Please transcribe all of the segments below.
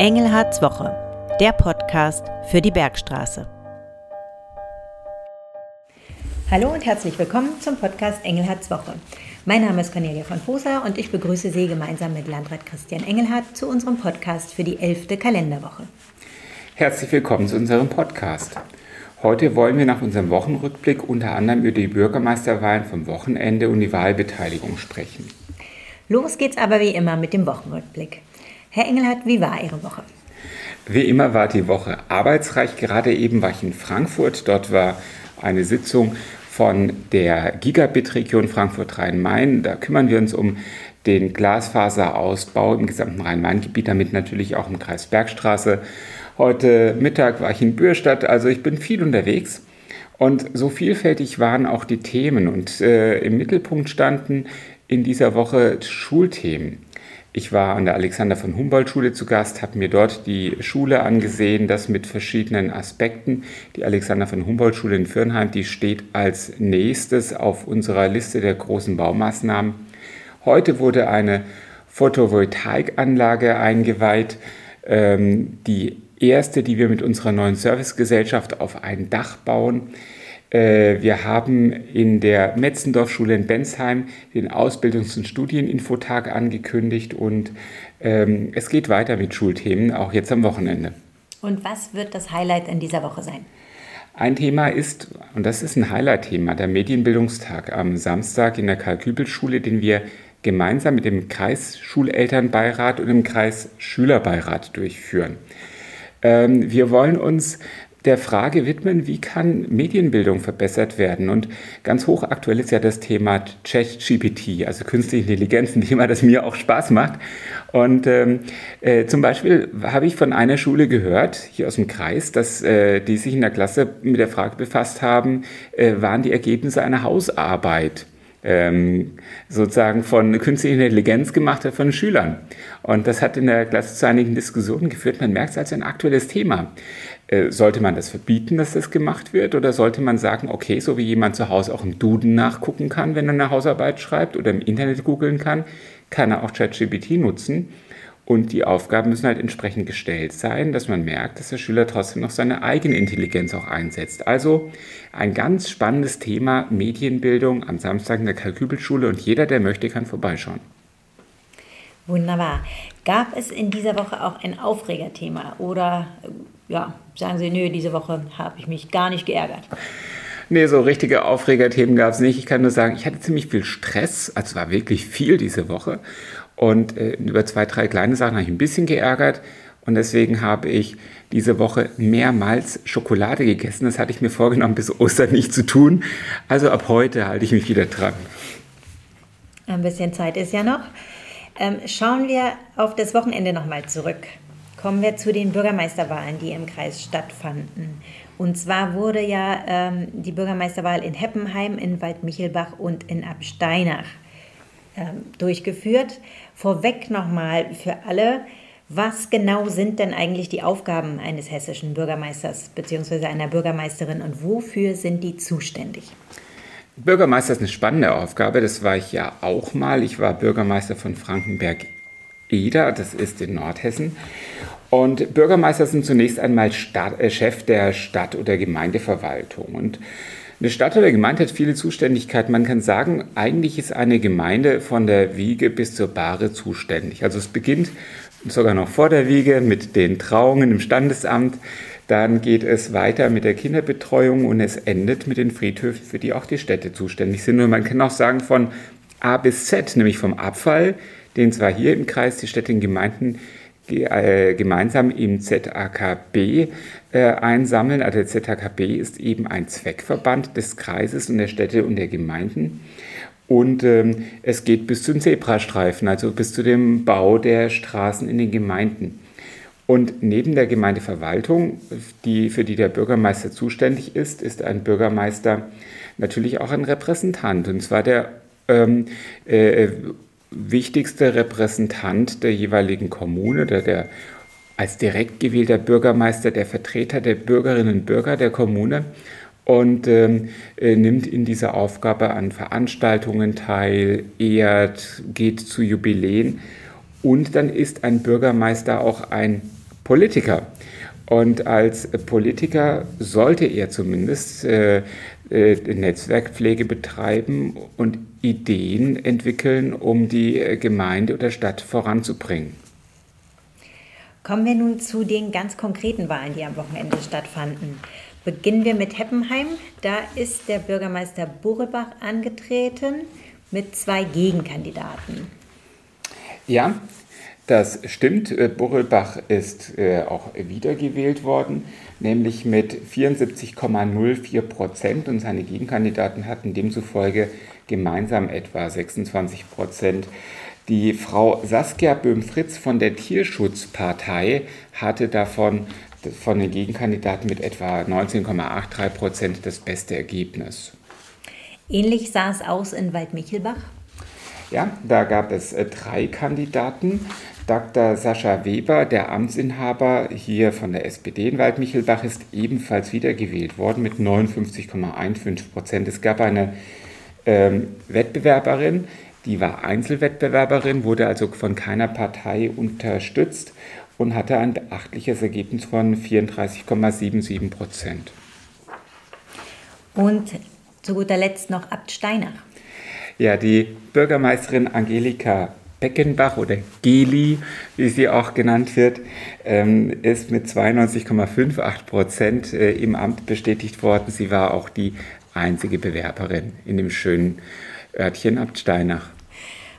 Engelhards Woche, der Podcast für die Bergstraße. Hallo und herzlich willkommen zum Podcast Engelhards Woche. Mein Name ist Cornelia von Posa und ich begrüße Sie gemeinsam mit Landrat Christian Engelhardt zu unserem Podcast für die elfte Kalenderwoche. Herzlich willkommen zu unserem Podcast. Heute wollen wir nach unserem Wochenrückblick unter anderem über die Bürgermeisterwahlen vom Wochenende und die Wahlbeteiligung sprechen. Los geht's aber wie immer mit dem Wochenrückblick. Herr Engelhardt, wie war Ihre Woche? Wie immer war die Woche arbeitsreich. Gerade eben war ich in Frankfurt. Dort war eine Sitzung von der Gigabit-Region Frankfurt-Rhein-Main. Da kümmern wir uns um den Glasfaserausbau im gesamten Rhein-Main-Gebiet, damit natürlich auch im Kreis Bergstraße. Heute Mittag war ich in Bürstadt, also ich bin viel unterwegs. Und so vielfältig waren auch die Themen und äh, im Mittelpunkt standen in dieser Woche Schulthemen. Ich war an der Alexander von Humboldt Schule zu Gast, habe mir dort die Schule angesehen, das mit verschiedenen Aspekten. Die Alexander von Humboldt Schule in Firnheim, die steht als nächstes auf unserer Liste der großen Baumaßnahmen. Heute wurde eine Photovoltaikanlage eingeweiht, ähm, die erste, die wir mit unserer neuen Servicegesellschaft auf ein Dach bauen. Äh, wir haben in der Metzendorf-Schule in Bensheim den Ausbildungs- und Studieninfotag angekündigt und ähm, es geht weiter mit Schulthemen, auch jetzt am Wochenende. Und was wird das Highlight in dieser Woche sein? Ein Thema ist, und das ist ein Highlight-Thema, der Medienbildungstag am Samstag in der Karl-Kübel-Schule, den wir gemeinsam mit dem Kreisschulelternbeirat und dem Kreisschülerbeirat durchführen. Ähm, wir wollen uns der Frage widmen, wie kann Medienbildung verbessert werden. Und ganz hochaktuell ist ja das Thema ChatGPT, also künstliche Intelligenz, ein Thema, das mir auch Spaß macht. Und ähm, äh, zum Beispiel habe ich von einer Schule gehört, hier aus dem Kreis, dass äh, die sich in der Klasse mit der Frage befasst haben, äh, waren die Ergebnisse einer Hausarbeit ähm, sozusagen von künstlicher Intelligenz gemacht hat von Schülern. Und das hat in der Klasse zu einigen Diskussionen geführt. Man merkt es als ein aktuelles Thema. Äh, sollte man das verbieten, dass das gemacht wird? Oder sollte man sagen, okay, so wie jemand zu Hause auch im Duden nachgucken kann, wenn er eine Hausarbeit schreibt oder im Internet googeln kann, kann er auch ChatGPT nutzen. Und die Aufgaben müssen halt entsprechend gestellt sein, dass man merkt, dass der Schüler trotzdem noch seine eigene Intelligenz auch einsetzt. Also ein ganz spannendes Thema Medienbildung am Samstag in der Kalkübelschule und jeder, der möchte, kann vorbeischauen. Wunderbar. Gab es in dieser Woche auch ein Aufregerthema oder ja, sagen Sie, nö, diese Woche habe ich mich gar nicht geärgert? Nee, so richtige Aufregerthemen gab es nicht. Ich kann nur sagen, ich hatte ziemlich viel Stress. Also war wirklich viel diese Woche. Und äh, über zwei, drei kleine Sachen habe ich ein bisschen geärgert. Und deswegen habe ich diese Woche mehrmals Schokolade gegessen. Das hatte ich mir vorgenommen, bis Ostern nicht zu tun. Also ab heute halte ich mich wieder dran. Ein bisschen Zeit ist ja noch. Ähm, schauen wir auf das Wochenende nochmal zurück. Kommen wir zu den Bürgermeisterwahlen, die im Kreis stattfanden. Und zwar wurde ja ähm, die Bürgermeisterwahl in Heppenheim, in Waldmichelbach und in Absteinach durchgeführt. Vorweg nochmal für alle, was genau sind denn eigentlich die Aufgaben eines hessischen Bürgermeisters bzw. einer Bürgermeisterin und wofür sind die zuständig? Bürgermeister ist eine spannende Aufgabe, das war ich ja auch mal. Ich war Bürgermeister von Frankenberg Eder, das ist in Nordhessen. Und Bürgermeister sind zunächst einmal Stadt, äh, Chef der Stadt- oder Gemeindeverwaltung. Und eine Stadt oder Gemeinde hat viele Zuständigkeiten. Man kann sagen, eigentlich ist eine Gemeinde von der Wiege bis zur Bahre zuständig. Also es beginnt sogar noch vor der Wiege mit den Trauungen im Standesamt. Dann geht es weiter mit der Kinderbetreuung und es endet mit den Friedhöfen, für die auch die Städte zuständig sind. Und man kann auch sagen von A bis Z, nämlich vom Abfall den zwar hier im Kreis die Städte und Gemeinden gemeinsam im ZAKB äh, einsammeln. Also der ZAKB ist eben ein Zweckverband des Kreises und der Städte und der Gemeinden. Und ähm, es geht bis zum Zebrastreifen, also bis zu dem Bau der Straßen in den Gemeinden. Und neben der Gemeindeverwaltung, die, für die der Bürgermeister zuständig ist, ist ein Bürgermeister natürlich auch ein Repräsentant. Und zwar der ähm, äh, wichtigste Repräsentant der jeweiligen Kommune, der, der als direkt gewählter Bürgermeister der Vertreter der Bürgerinnen und Bürger der Kommune und ähm, äh, nimmt in dieser Aufgabe an Veranstaltungen teil, ehrt, geht zu Jubiläen und dann ist ein Bürgermeister auch ein Politiker. Und als Politiker sollte er zumindest äh, äh, Netzwerkpflege betreiben und Ideen entwickeln, um die äh, Gemeinde oder Stadt voranzubringen. Kommen wir nun zu den ganz konkreten Wahlen, die am Wochenende stattfanden. Beginnen wir mit Heppenheim. Da ist der Bürgermeister Burrebach angetreten mit zwei Gegenkandidaten. Ja, das stimmt. Äh, Burrebach ist äh, auch wiedergewählt worden, nämlich mit 74,04 Prozent und seine Gegenkandidaten hatten demzufolge gemeinsam etwa 26 Prozent. Die Frau Saskia Böhm-Fritz von der Tierschutzpartei hatte davon von den Gegenkandidaten mit etwa 19,83 Prozent das beste Ergebnis. Ähnlich sah es aus in Waldmichelbach. Ja, da gab es äh, drei Kandidaten. Dr. Sascha Weber, der Amtsinhaber hier von der SPD in Waldmichelbach, ist ebenfalls wiedergewählt worden mit 59,15 Prozent. Es gab eine ähm, Wettbewerberin, die war Einzelwettbewerberin, wurde also von keiner Partei unterstützt und hatte ein beachtliches Ergebnis von 34,77 Prozent. Und zu guter Letzt noch Abt Steinach. Ja, die Bürgermeisterin Angelika Beckenbach oder Geli, wie sie auch genannt wird, ähm, ist mit 92,58 Prozent äh, im Amt bestätigt worden. Sie war auch die einzige Bewerberin in dem schönen Örtchen Abt Steinach.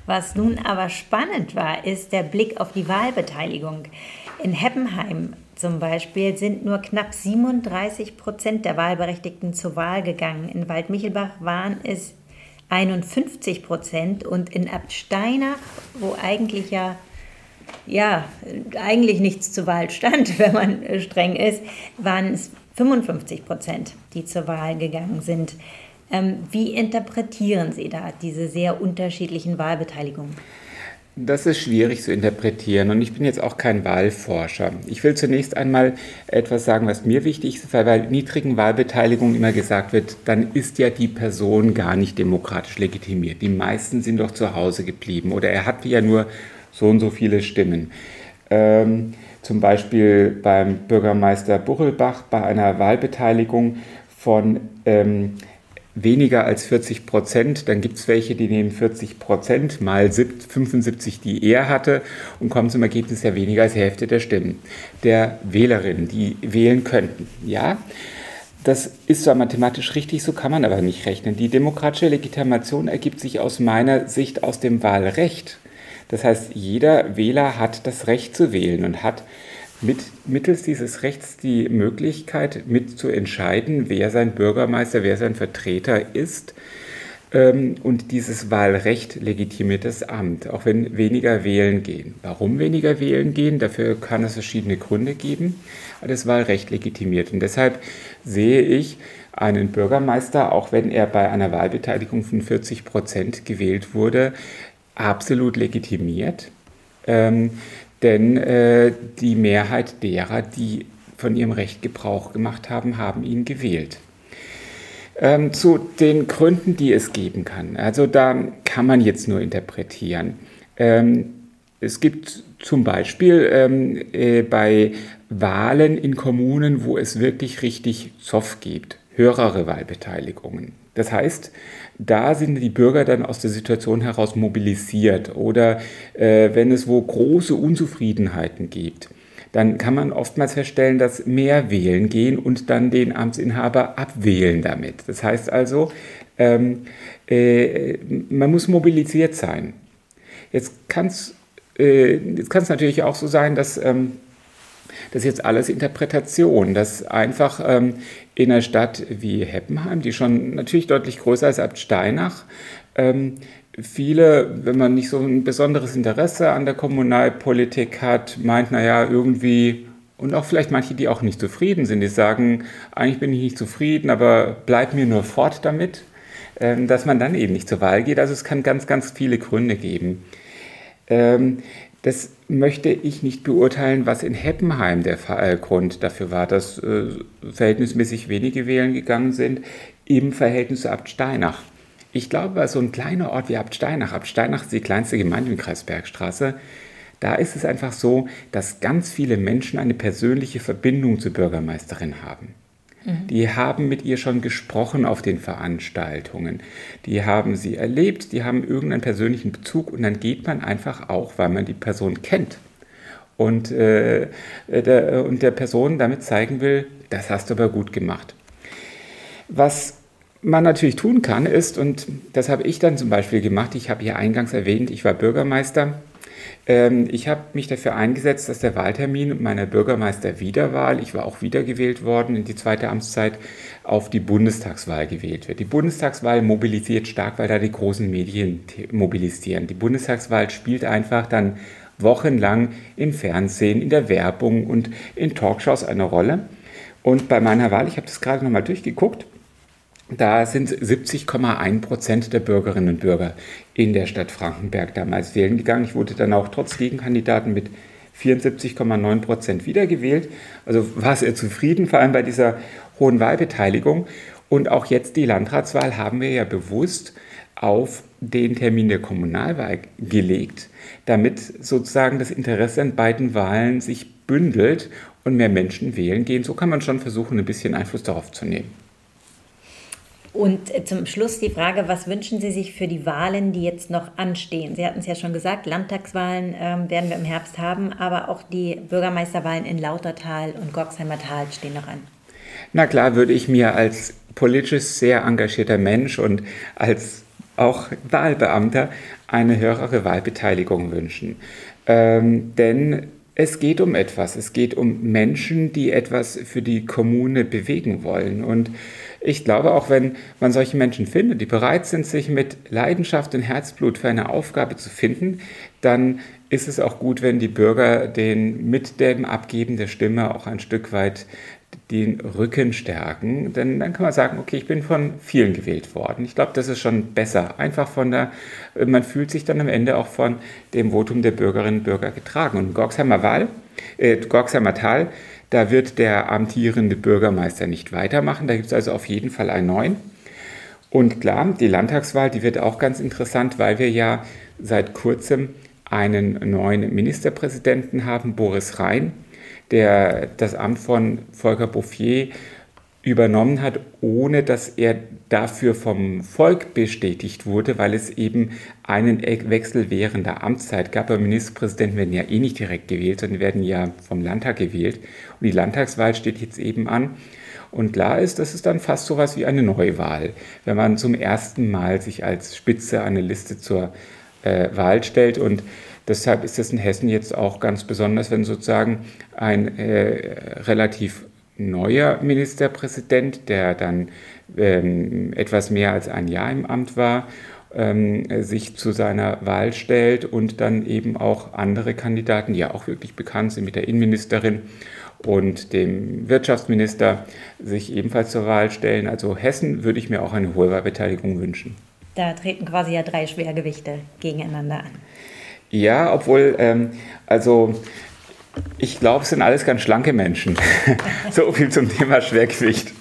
Was nun aber spannend war, ist der Blick auf die Wahlbeteiligung. In Heppenheim zum Beispiel sind nur knapp 37 Prozent der Wahlberechtigten zur Wahl gegangen. In Waldmichelbach waren es 51 Prozent und in Absteinach, wo eigentlich ja, ja eigentlich nichts zur Wahl stand, wenn man streng ist, waren es 55 Prozent, die zur Wahl gegangen sind. Ähm, wie interpretieren Sie da diese sehr unterschiedlichen Wahlbeteiligungen? Das ist schwierig zu interpretieren und ich bin jetzt auch kein Wahlforscher. Ich will zunächst einmal etwas sagen, was mir wichtig ist, weil bei niedrigen Wahlbeteiligungen immer gesagt wird, dann ist ja die Person gar nicht demokratisch legitimiert. Die meisten sind doch zu Hause geblieben oder er hat ja nur so und so viele Stimmen. Ähm, zum Beispiel beim Bürgermeister Buchelbach bei einer Wahlbeteiligung von ähm, weniger als 40 Prozent. Dann gibt es welche, die nehmen 40 Prozent mal 75, die er hatte und kommen zum Ergebnis ja weniger als Hälfte der Stimmen der Wählerinnen, die wählen könnten. Ja, das ist zwar mathematisch richtig, so kann man aber nicht rechnen. Die demokratische Legitimation ergibt sich aus meiner Sicht aus dem Wahlrecht. Das heißt, jeder Wähler hat das Recht zu wählen und hat mit, mittels dieses Rechts die Möglichkeit mitzuentscheiden, wer sein Bürgermeister, wer sein Vertreter ist. Ähm, und dieses Wahlrecht legitimiert das Amt, auch wenn weniger wählen gehen. Warum weniger wählen gehen? Dafür kann es verschiedene Gründe geben. Aber das Wahlrecht legitimiert. Und deshalb sehe ich einen Bürgermeister, auch wenn er bei einer Wahlbeteiligung von 40 Prozent gewählt wurde, absolut legitimiert. Ähm, denn äh, die Mehrheit derer, die von ihrem Recht Gebrauch gemacht haben, haben ihn gewählt. Ähm, zu den Gründen, die es geben kann. Also da kann man jetzt nur interpretieren. Ähm, es gibt zum Beispiel ähm, äh, bei Wahlen in Kommunen, wo es wirklich richtig Zoff gibt, höhere Wahlbeteiligungen. Das heißt, da sind die Bürger dann aus der Situation heraus mobilisiert. Oder äh, wenn es wo große Unzufriedenheiten gibt, dann kann man oftmals feststellen, dass mehr wählen gehen und dann den Amtsinhaber abwählen damit. Das heißt also, ähm, äh, man muss mobilisiert sein. Jetzt kann es äh, natürlich auch so sein, dass ähm, das ist jetzt alles Interpretation, dass einfach ähm, in einer Stadt wie Heppenheim, die schon natürlich deutlich größer ist als Steinach, ähm, viele, wenn man nicht so ein besonderes Interesse an der Kommunalpolitik hat, meint, naja, irgendwie, und auch vielleicht manche, die auch nicht zufrieden sind, die sagen, eigentlich bin ich nicht zufrieden, aber bleib mir nur fort damit, ähm, dass man dann eben nicht zur Wahl geht. Also es kann ganz, ganz viele Gründe geben. Das möchte ich nicht beurteilen, was in Heppenheim der Grund dafür war, dass äh, verhältnismäßig wenige wählen gegangen sind im Verhältnis zu Abt Steinach. Ich glaube, so ein kleiner Ort wie Abt Steinach, Abt Steinach ist die kleinste Gemeinde im Kreis Bergstraße, Da ist es einfach so, dass ganz viele Menschen eine persönliche Verbindung zur Bürgermeisterin haben. Mhm. Die haben mit ihr schon gesprochen auf den Veranstaltungen. Die haben sie erlebt, die haben irgendeinen persönlichen Bezug und dann geht man einfach auch, weil man die Person kennt. Und, äh, der, und der Person damit zeigen will, das hast du aber gut gemacht. Was man natürlich tun kann, ist, und das habe ich dann zum Beispiel gemacht, ich habe hier eingangs erwähnt, ich war Bürgermeister. Ähm, ich habe mich dafür eingesetzt, dass der Wahltermin meiner Bürgermeisterwiederwahl, ich war auch wiedergewählt worden in die zweite Amtszeit, auf die Bundestagswahl gewählt wird. Die Bundestagswahl mobilisiert stark, weil da die großen Medien mobilisieren. Die Bundestagswahl spielt einfach dann wochenlang im Fernsehen, in der Werbung und in Talkshows eine Rolle. Und bei meiner Wahl, ich habe das gerade nochmal durchgeguckt, da sind 70,1 Prozent der Bürgerinnen und Bürger in der Stadt Frankenberg damals wählen gegangen. Ich wurde dann auch trotz Gegenkandidaten mit 74,9 Prozent wiedergewählt. Also war sehr zufrieden, vor allem bei dieser hohen Wahlbeteiligung. Und auch jetzt die Landratswahl haben wir ja bewusst auf den Termin der Kommunalwahl gelegt, damit sozusagen das Interesse an beiden Wahlen sich bündelt und mehr Menschen wählen gehen. So kann man schon versuchen, ein bisschen Einfluss darauf zu nehmen. Und äh, zum Schluss die Frage, was wünschen Sie sich für die Wahlen, die jetzt noch anstehen? Sie hatten es ja schon gesagt, Landtagswahlen ähm, werden wir im Herbst haben, aber auch die Bürgermeisterwahlen in Lautertal und Gorksheimer Tal stehen noch an. Na klar, würde ich mir als politisch sehr engagierter Mensch und als auch Wahlbeamter eine höhere Wahlbeteiligung wünschen. Ähm, denn es geht um etwas. Es geht um Menschen, die etwas für die Kommune bewegen wollen. Und ich glaube, auch wenn man solche Menschen findet, die bereit sind, sich mit Leidenschaft und Herzblut für eine Aufgabe zu finden, dann ist es auch gut, wenn die Bürger den mit dem Abgeben der Stimme auch ein Stück weit den Rücken stärken, denn dann kann man sagen, okay, ich bin von vielen gewählt worden. Ich glaube, das ist schon besser. Einfach von der, man fühlt sich dann am Ende auch von dem Votum der Bürgerinnen und Bürger getragen. Und Gorksheimer Wahl, äh, Gorksheimer Tal, da wird der amtierende Bürgermeister nicht weitermachen. Da gibt es also auf jeden Fall einen neuen. Und klar, die Landtagswahl, die wird auch ganz interessant, weil wir ja seit kurzem einen neuen Ministerpräsidenten haben, Boris Rhein, der das Amt von Volker Bouffier übernommen hat, ohne dass er dafür vom Volk bestätigt wurde, weil es eben einen Wechsel während der Amtszeit gab. Aber Ministerpräsidenten werden ja eh nicht direkt gewählt, sondern werden ja vom Landtag gewählt. Und die Landtagswahl steht jetzt eben an. Und klar ist, das ist dann fast so etwas wie eine Neuwahl, wenn man zum ersten Mal sich als Spitze eine Liste zur äh, Wahl stellt. Und deshalb ist es in Hessen jetzt auch ganz besonders, wenn sozusagen ein äh, relativ neuer Ministerpräsident, der dann ähm, etwas mehr als ein Jahr im Amt war, ähm, sich zu seiner Wahl stellt und dann eben auch andere Kandidaten, die ja auch wirklich bekannt sind mit der Innenministerin und dem Wirtschaftsminister, sich ebenfalls zur Wahl stellen. Also Hessen würde ich mir auch eine hohe Wahlbeteiligung wünschen. Da treten quasi ja drei Schwergewichte gegeneinander an. Ja, obwohl, ähm, also ich glaube, es sind alles ganz schlanke Menschen. so viel zum Thema Schwergewicht.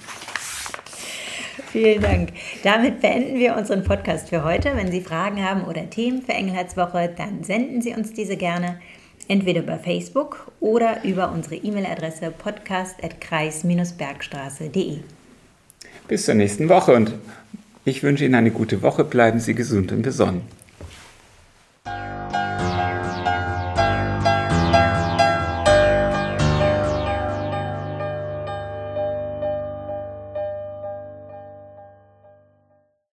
Vielen Dank. Damit beenden wir unseren Podcast für heute. Wenn Sie Fragen haben oder Themen für Engelheitswoche, dann senden Sie uns diese gerne entweder über Facebook oder über unsere E-Mail-Adresse podcast.kreis-bergstraße.de. Bis zur nächsten Woche und ich wünsche Ihnen eine gute Woche. Bleiben Sie gesund und besonnen.